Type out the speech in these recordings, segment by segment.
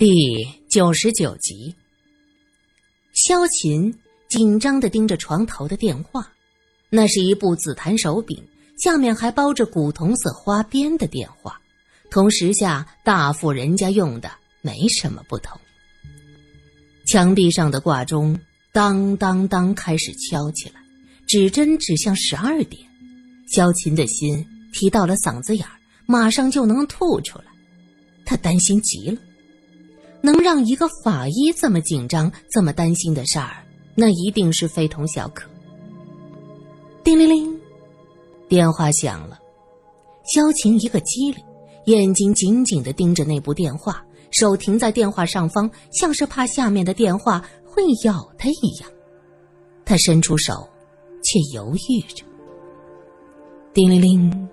第九十九集，萧琴紧张的盯着床头的电话，那是一部紫檀手柄，下面还包着古铜色花边的电话，同时下大户人家用的没什么不同。墙壁上的挂钟当当当开始敲起来，指针指向十二点，萧琴的心提到了嗓子眼儿，马上就能吐出来，他担心极了。能让一个法医这么紧张、这么担心的事儿，那一定是非同小可。叮铃铃，电话响了。萧晴一个机灵，眼睛紧紧的盯着那部电话，手停在电话上方，像是怕下面的电话会咬他一样。他伸出手，却犹豫着。叮铃铃，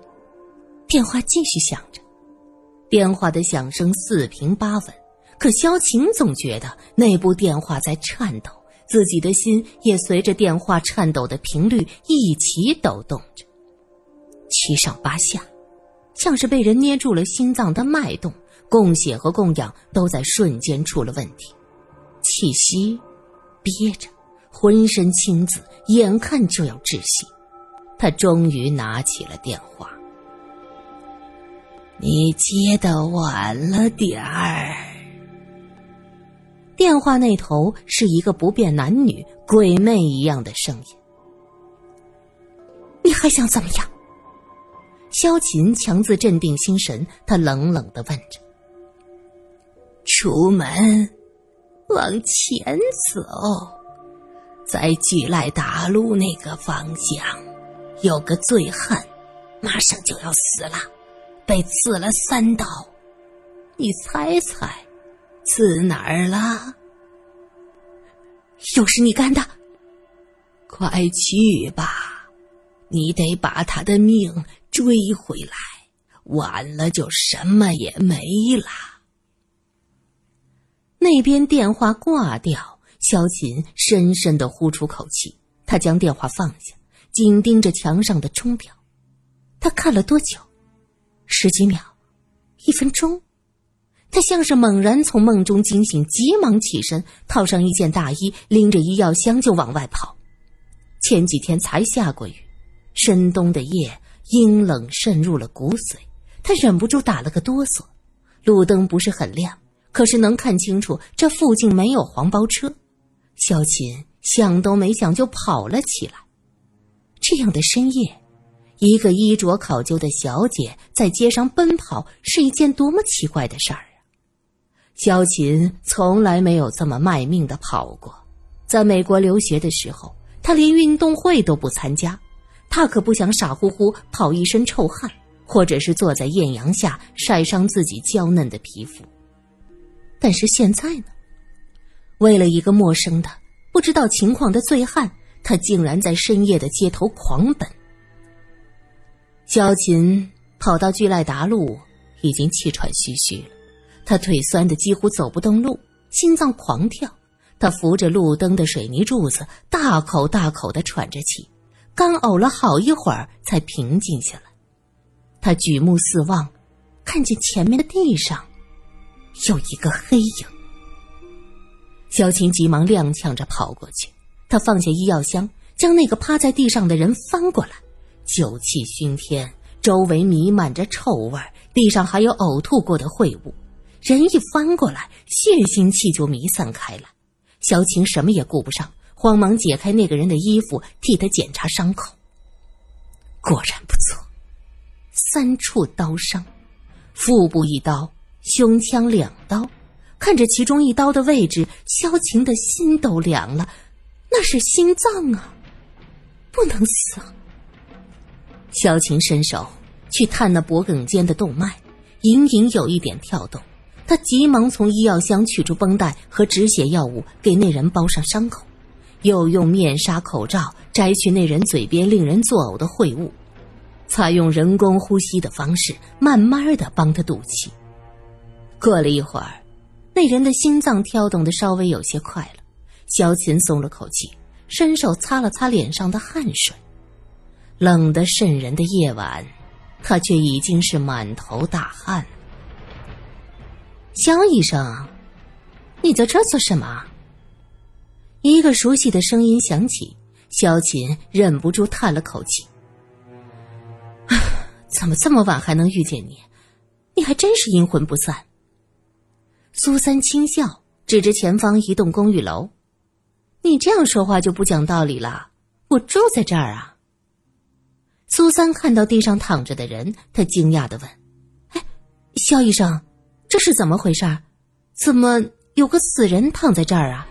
电话继续响着，电话的响声四平八稳。可萧晴总觉得那部电话在颤抖，自己的心也随着电话颤抖的频率一起抖动着，七上八下，像是被人捏住了心脏的脉动，供血和供氧都在瞬间出了问题，气息憋着，浑身青紫，眼看就要窒息。他终于拿起了电话：“你接的晚了点儿。”电话那头是一个不辨男女、鬼魅一样的声音。你还想怎么样？萧琴强自镇定心神，他冷冷的问着。出门，往前走，在巨赖大路那个方向，有个醉汉，马上就要死了，被刺了三刀，你猜猜？刺哪儿了？又是你干的！快去吧，你得把他的命追回来，晚了就什么也没了。那边电话挂掉，萧琴深深的呼出口气，他将电话放下，紧盯着墙上的钟表。他看了多久？十几秒？一分钟？他像是猛然从梦中惊醒，急忙起身，套上一件大衣，拎着医药箱就往外跑。前几天才下过雨，深冬的夜，阴冷渗入了骨髓，他忍不住打了个哆嗦。路灯不是很亮，可是能看清楚这附近没有黄包车。萧琴想都没想就跑了起来。这样的深夜，一个衣着考究的小姐在街上奔跑，是一件多么奇怪的事儿！萧琴从来没有这么卖命的跑过，在美国留学的时候，他连运动会都不参加，他可不想傻乎乎跑一身臭汗，或者是坐在艳阳下晒伤自己娇嫩的皮肤。但是现在呢，为了一个陌生的、不知道情况的醉汉，他竟然在深夜的街头狂奔。萧琴跑到巨赖达路，已经气喘吁吁了。他腿酸的几乎走不动路，心脏狂跳。他扶着路灯的水泥柱子，大口大口的喘着气，干呕了好一会儿才平静下来。他举目四望，看见前面的地上有一个黑影。小琴急忙踉跄着跑过去，他放下医药箱，将那个趴在地上的人翻过来，酒气熏天，周围弥漫着臭味，地上还有呕吐过的秽物。人一翻过来，血腥气就弥散开了。萧晴什么也顾不上，慌忙解开那个人的衣服，替他检查伤口。果然不错，三处刀伤，腹部一刀，胸腔两刀。看着其中一刀的位置，萧晴的心都凉了。那是心脏啊，不能死。萧晴伸手去探那脖颈间的动脉，隐隐有一点跳动。他急忙从医药箱取出绷带和止血药物，给那人包上伤口，又用面纱、口罩摘去那人嘴边令人作呕的秽物，采用人工呼吸的方式，慢慢的帮他堵气。过了一会儿，那人的心脏跳动的稍微有些快了，萧琴松了口气，伸手擦了擦脸上的汗水。冷得渗人的夜晚，他却已经是满头大汗。响一声，你在这做什么？”一个熟悉的声音响起，萧琴忍不住叹了口气：“怎么这么晚还能遇见你？你还真是阴魂不散。”苏三轻笑，指着前方一栋公寓楼：“你这样说话就不讲道理了。我住在这儿啊。”苏三看到地上躺着的人，他惊讶的问：“哎，萧医生，这是怎么回事？怎么有个死人躺在这儿啊？”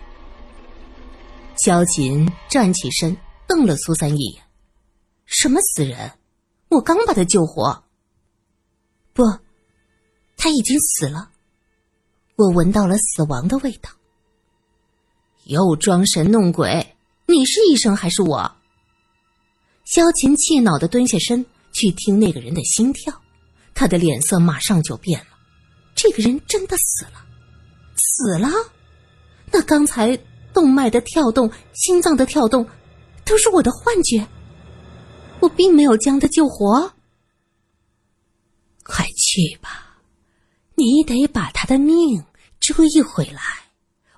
萧琴站起身，瞪了苏三一眼：“什么死人？我刚把他救活。不，他已经死了。我闻到了死亡的味道。又装神弄鬼！你是医生还是我？”萧琴气恼的蹲下身去听那个人的心跳，他的脸色马上就变了。这个人真的死了，死了？那刚才……动脉的跳动，心脏的跳动，都是我的幻觉。我并没有将他救活。快去吧，你得把他的命追回来，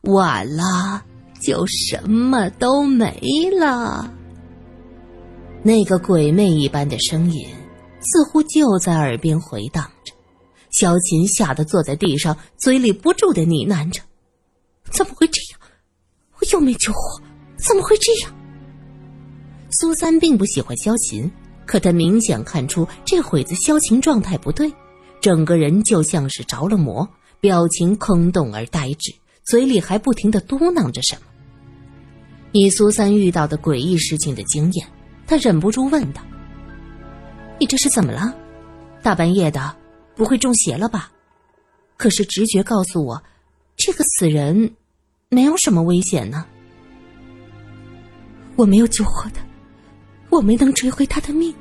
晚了就什么都没了。那个鬼魅一般的声音似乎就在耳边回荡着，萧琴吓得坐在地上，嘴里不住的呢喃着：“怎么会这样？”我又没救活，怎么会这样？苏三并不喜欢萧琴，可他明显看出这会子萧琴状态不对，整个人就像是着了魔，表情空洞而呆滞，嘴里还不停的嘟囔着什么。以苏三遇到的诡异事情的经验，他忍不住问道：“你这是怎么了？大半夜的，不会中邪了吧？”可是直觉告诉我，这个死人。没有什么危险呢。我没有救活他，我没能追回他的命，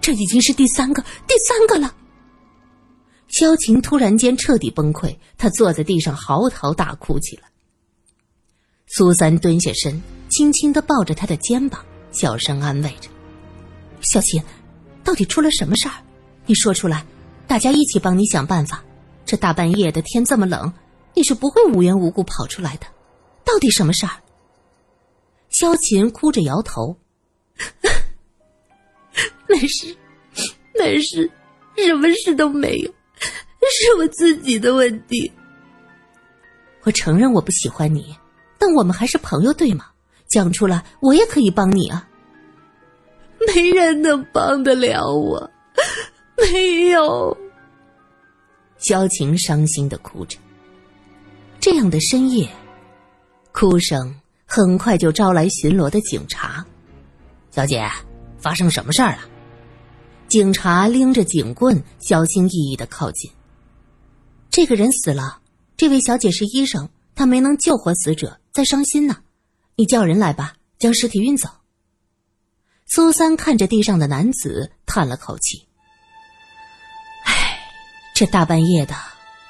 这已经是第三个，第三个了。萧晴突然间彻底崩溃，他坐在地上嚎啕大哭起来。苏三蹲下身，轻轻的抱着他的肩膀，小声安慰着：“小琴，到底出了什么事儿？你说出来，大家一起帮你想办法。这大半夜的，天这么冷，你是不会无缘无故跑出来的。”到底什么事儿？萧琴哭着摇头：“ 没事，没事，什么事都没有，是我自己的问题。我承认我不喜欢你，但我们还是朋友，对吗？讲出来，我也可以帮你啊。没人能帮得了我，没有。”萧晴伤心的哭着。这样的深夜。哭声很快就招来巡逻的警察。小姐，发生什么事儿了？警察拎着警棍，小心翼翼的靠近。这个人死了，这位小姐是医生，她没能救活死者，在伤心呢。你叫人来吧，将尸体运走。苏三看着地上的男子，叹了口气：“，这大半夜的，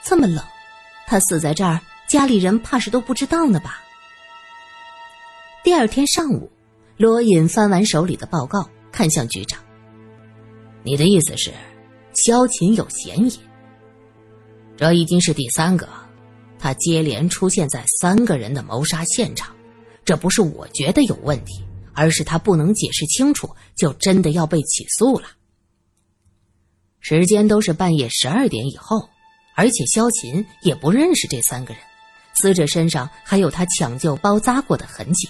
这么冷，他死在这儿，家里人怕是都不知道呢吧？”第二天上午，罗隐翻完手里的报告，看向局长：“你的意思是，萧琴有嫌疑？这已经是第三个，他接连出现在三个人的谋杀现场。这不是我觉得有问题，而是他不能解释清楚，就真的要被起诉了。时间都是半夜十二点以后，而且萧琴也不认识这三个人，死者身上还有他抢救包扎过的痕迹。”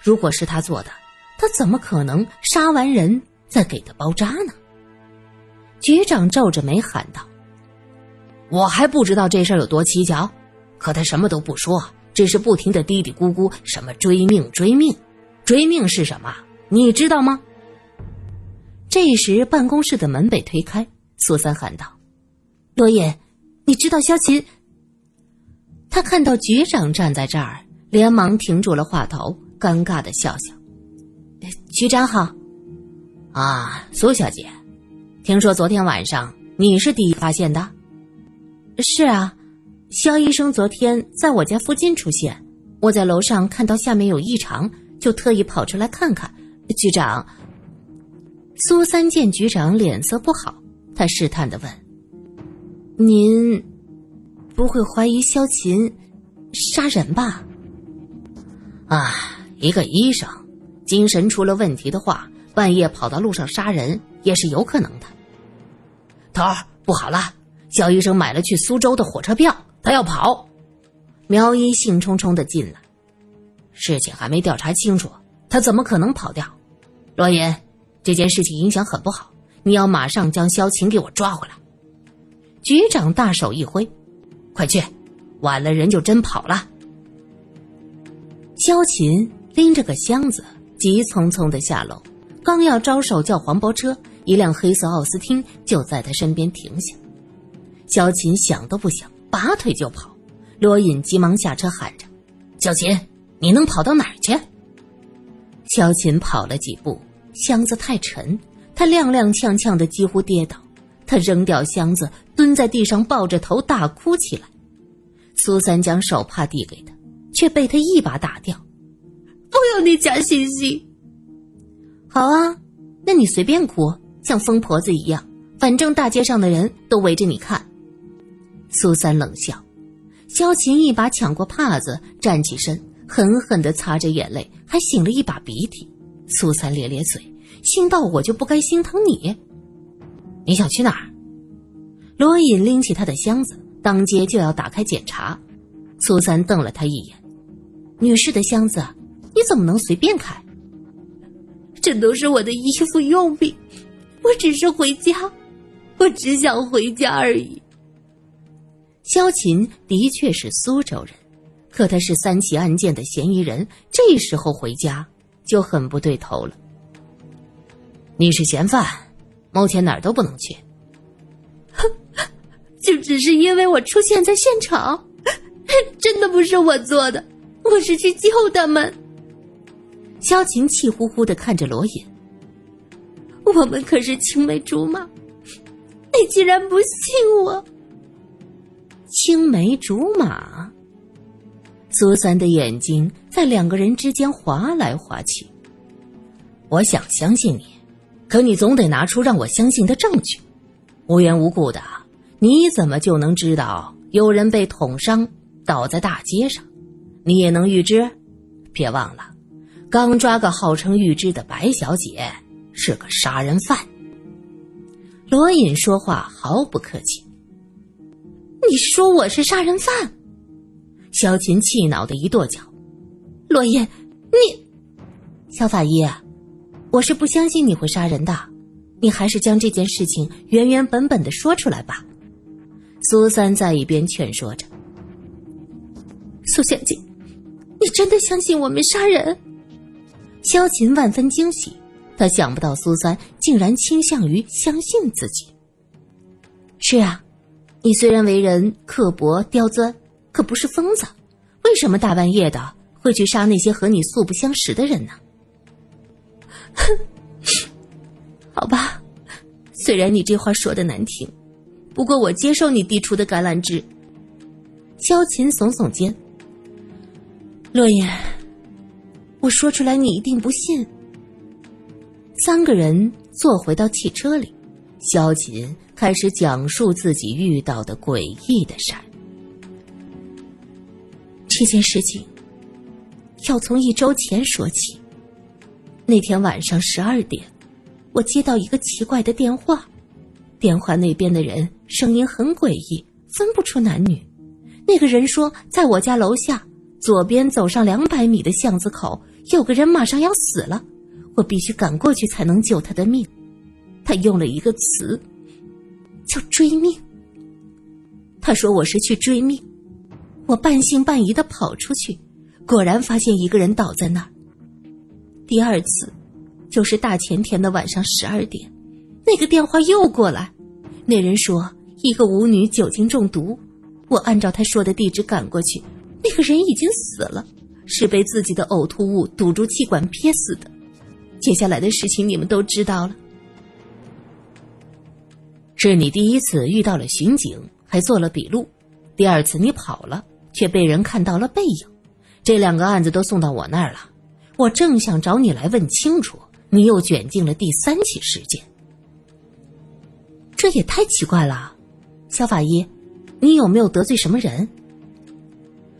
如果是他做的，他怎么可能杀完人再给他包扎呢？局长皱着眉喊道：“我还不知道这事儿有多蹊跷，可他什么都不说，只是不停的嘀嘀咕咕，什么追命追命，追命是什么？你知道吗？”这时，办公室的门被推开，苏三喊道：“罗隐，你知道萧琴？”他看到局长站在这儿，连忙停住了话头。尴尬的笑笑，局长好，啊，苏小姐，听说昨天晚上你是第一发现的？是啊，肖医生昨天在我家附近出现，我在楼上看到下面有异常，就特意跑出来看看。局长，苏三见局长脸色不好，他试探的问：“您不会怀疑萧琴杀人吧？啊，一个医生，精神出了问题的话，半夜跑到路上杀人也是有可能的。头儿，不好了，肖医生买了去苏州的火车票，他要跑。苗一兴冲冲的进来，事情还没调查清楚，他怎么可能跑掉？罗隐，这件事情影响很不好，你要马上将萧晴给我抓回来。局长大手一挥，快去，晚了人就真跑了。萧琴拎着个箱子，急匆匆的下楼，刚要招手叫黄包车，一辆黑色奥斯汀就在他身边停下。萧琴想都不想，拔腿就跑。罗隐急忙下车喊着：“萧琴，你能跑到哪儿去？”萧琴跑了几步，箱子太沉，他踉踉跄跄的几乎跌倒。他扔掉箱子，蹲在地上抱着头大哭起来。苏三将手帕递给他，却被他一把打掉。“不要你假惺惺。”“好啊，那你随便哭，像疯婆子一样，反正大街上的人都围着你看。”苏三冷笑。萧琴一把抢过帕子，站起身，狠狠地擦着眼泪，还擤了一把鼻涕。苏三咧咧嘴，心道：“我就不该心疼你。”你想去哪儿？罗隐拎起他的箱子，当街就要打开检查。苏三瞪了他一眼：“女士的箱子，你怎么能随便开？这都是我的衣服用品，我只是回家，我只想回家而已。”萧琴的确是苏州人，可他是三起案件的嫌疑人，这时候回家就很不对头了。你是嫌犯，目前哪儿都不能去。哼，就只是因为我出现在现场，真的不是我做的，我是去救他们。萧晴气呼呼的看着罗隐：“我们可是青梅竹马，你竟然不信我！”青梅竹马，苏三的眼睛在两个人之间划来划去。我想相信你，可你总得拿出让我相信的证据。无缘无故的，你怎么就能知道有人被捅伤倒在大街上？你也能预知？别忘了，刚抓个号称预知的白小姐是个杀人犯。罗隐说话毫不客气。你说我是杀人犯？萧琴气恼的一跺脚。罗隐，你，萧法医，我是不相信你会杀人的，你还是将这件事情原原本本的说出来吧。苏三在一边劝说着。苏小姐，你真的相信我没杀人？萧琴万分惊喜，他想不到苏三竟然倾向于相信自己。是啊。你虽然为人刻薄刁钻，可不是疯子。为什么大半夜的会去杀那些和你素不相识的人呢？哼，好吧，虽然你这话说的难听，不过我接受你递出的橄榄枝。萧琴耸耸肩，洛言，我说出来你一定不信。三个人坐回到汽车里，萧琴。开始讲述自己遇到的诡异的事儿。这件事情要从一周前说起。那天晚上十二点，我接到一个奇怪的电话，电话那边的人声音很诡异，分不出男女。那个人说，在我家楼下左边走上两百米的巷子口，有个人马上要死了，我必须赶过去才能救他的命。他用了一个词。叫追命。他说我是去追命，我半信半疑的跑出去，果然发现一个人倒在那儿。第二次，就是大前天的晚上十二点，那个电话又过来，那人说一个舞女酒精中毒，我按照他说的地址赶过去，那个人已经死了，是被自己的呕吐物堵住气管憋死的。接下来的事情你们都知道了。是你第一次遇到了巡警，还做了笔录；第二次你跑了，却被人看到了背影。这两个案子都送到我那儿了，我正想找你来问清楚，你又卷进了第三起事件。这也太奇怪了，肖法医，你有没有得罪什么人？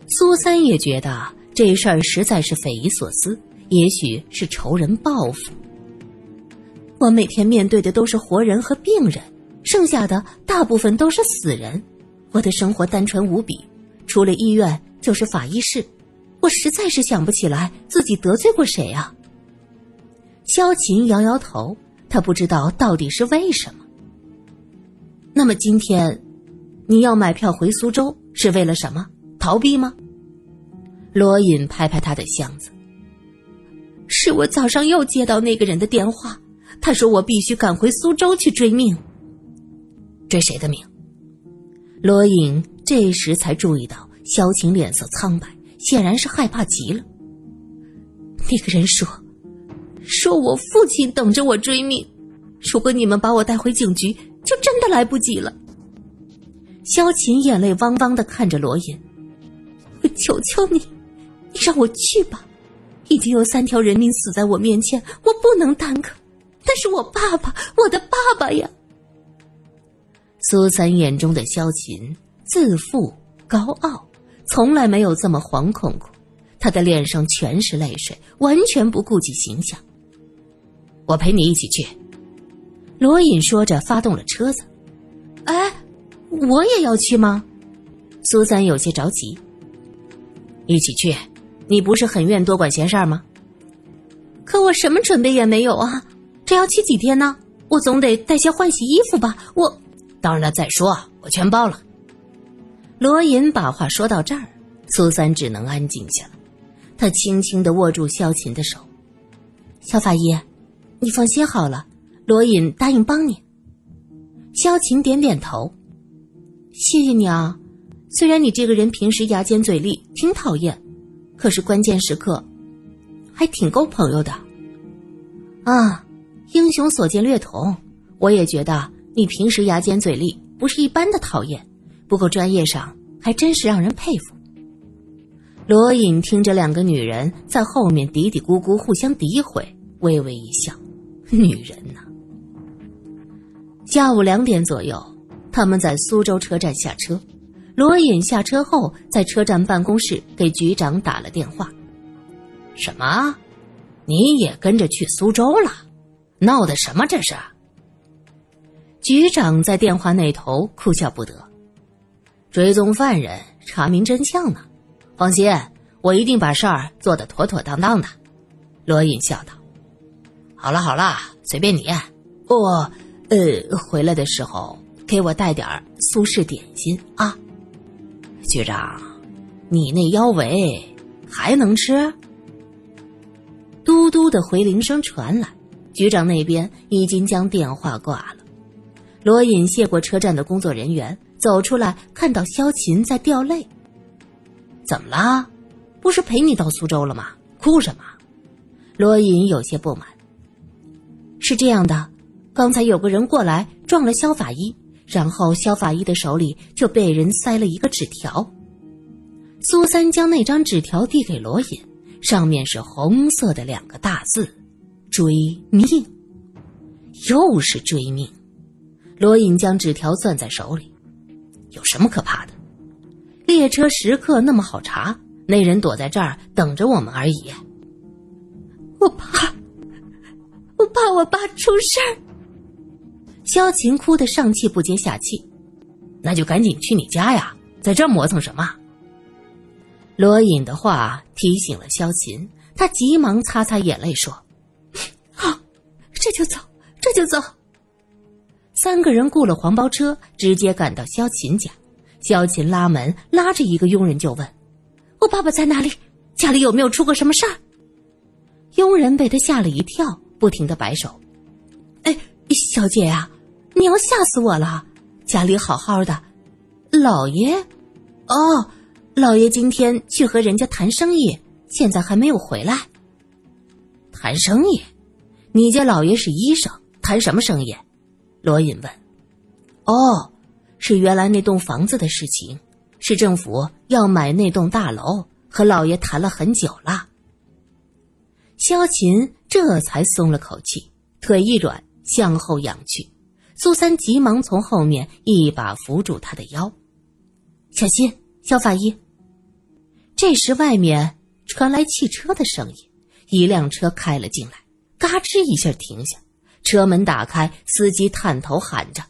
苏三也觉得这事儿实在是匪夷所思，也许是仇人报复。我每天面对的都是活人和病人，剩下的大部分都是死人。我的生活单纯无比，除了医院就是法医室。我实在是想不起来自己得罪过谁啊。萧琴摇摇头，他不知道到底是为什么。那么今天，你要买票回苏州是为了什么？逃避吗？罗隐拍拍他的箱子。是我早上又接到那个人的电话，他说我必须赶回苏州去追命。追谁的命？罗隐这时才注意到萧晴脸色苍白，显然是害怕极了。那个人说：“说我父亲等着我追命，如果你们把我带回警局，就真的来不及了。”萧琴眼泪汪汪的看着罗隐：“我求求你，你让我去吧！已经有三条人命死在我面前，我不能耽搁。但是我爸爸，我的爸爸呀！”苏三眼中的萧琴自负高傲，从来没有这么惶恐过。他的脸上全是泪水，完全不顾及形象。我陪你一起去。罗隐说着，发动了车子。哎，我也要去吗？苏三有些着急。一起去，你不是很愿多管闲事儿吗？可我什么准备也没有啊！这要去几天呢？我总得带些换洗衣服吧。我。当然了，再说我全包了。罗隐把话说到这儿，苏三只能安静下来。他轻轻的握住萧琴的手：“萧法医，你放心好了，罗隐答应帮你。”萧琴点点头：“谢谢你啊，虽然你这个人平时牙尖嘴利，挺讨厌，可是关键时刻，还挺够朋友的。”啊，英雄所见略同，我也觉得。你平时牙尖嘴利，不是一般的讨厌，不过专业上还真是让人佩服。罗隐听着两个女人在后面嘀嘀咕咕互相诋毁，微微一笑。女人呐。下午两点左右，他们在苏州车站下车。罗隐下车后，在车站办公室给局长打了电话。什么？你也跟着去苏州了？闹的什么这是？局长在电话那头哭笑不得，追踪犯人，查明真相呢。放心，我一定把事儿做得妥妥当当的。罗隐笑道：“好了好了，随便你。我，呃，回来的时候给我带点苏式点心啊。”局长，你那腰围还能吃？嘟嘟的回铃声传来，局长那边已经将电话挂了。罗隐谢过车站的工作人员，走出来，看到萧琴在掉泪。怎么了？不是陪你到苏州了吗？哭什么？罗隐有些不满。是这样的，刚才有个人过来撞了萧法医，然后萧法医的手里就被人塞了一个纸条。苏三将那张纸条递给罗隐，上面是红色的两个大字：“追命。”又是追命。罗隐将纸条攥在手里，有什么可怕的？列车时刻那么好查，那人躲在这儿等着我们而已。我怕，我怕我爸出事儿。萧晴哭得上气不接下气，那就赶紧去你家呀，在这磨蹭什么？罗隐的话提醒了萧琴，他急忙擦擦眼泪说：“好，这就走，这就走。”三个人雇了黄包车，直接赶到萧琴家。萧琴拉门，拉着一个佣人就问：“我爸爸在哪里？家里有没有出过什么事儿？”佣人被他吓了一跳，不停的摆手：“哎，小姐呀，你要吓死我了！家里好好的，老爷，哦，老爷今天去和人家谈生意，现在还没有回来。谈生意？你家老爷是医生，谈什么生意？”罗隐问：“哦，是原来那栋房子的事情，市政府要买那栋大楼，和老爷谈了很久了。”萧琴这才松了口气，腿一软，向后仰去。苏三急忙从后面一把扶住他的腰：“小心，肖法医。”这时，外面传来汽车的声音，一辆车开了进来，嘎吱一下停下，车门打开，司机探头喊着：“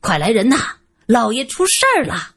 快来人呐，老爷出事儿了！”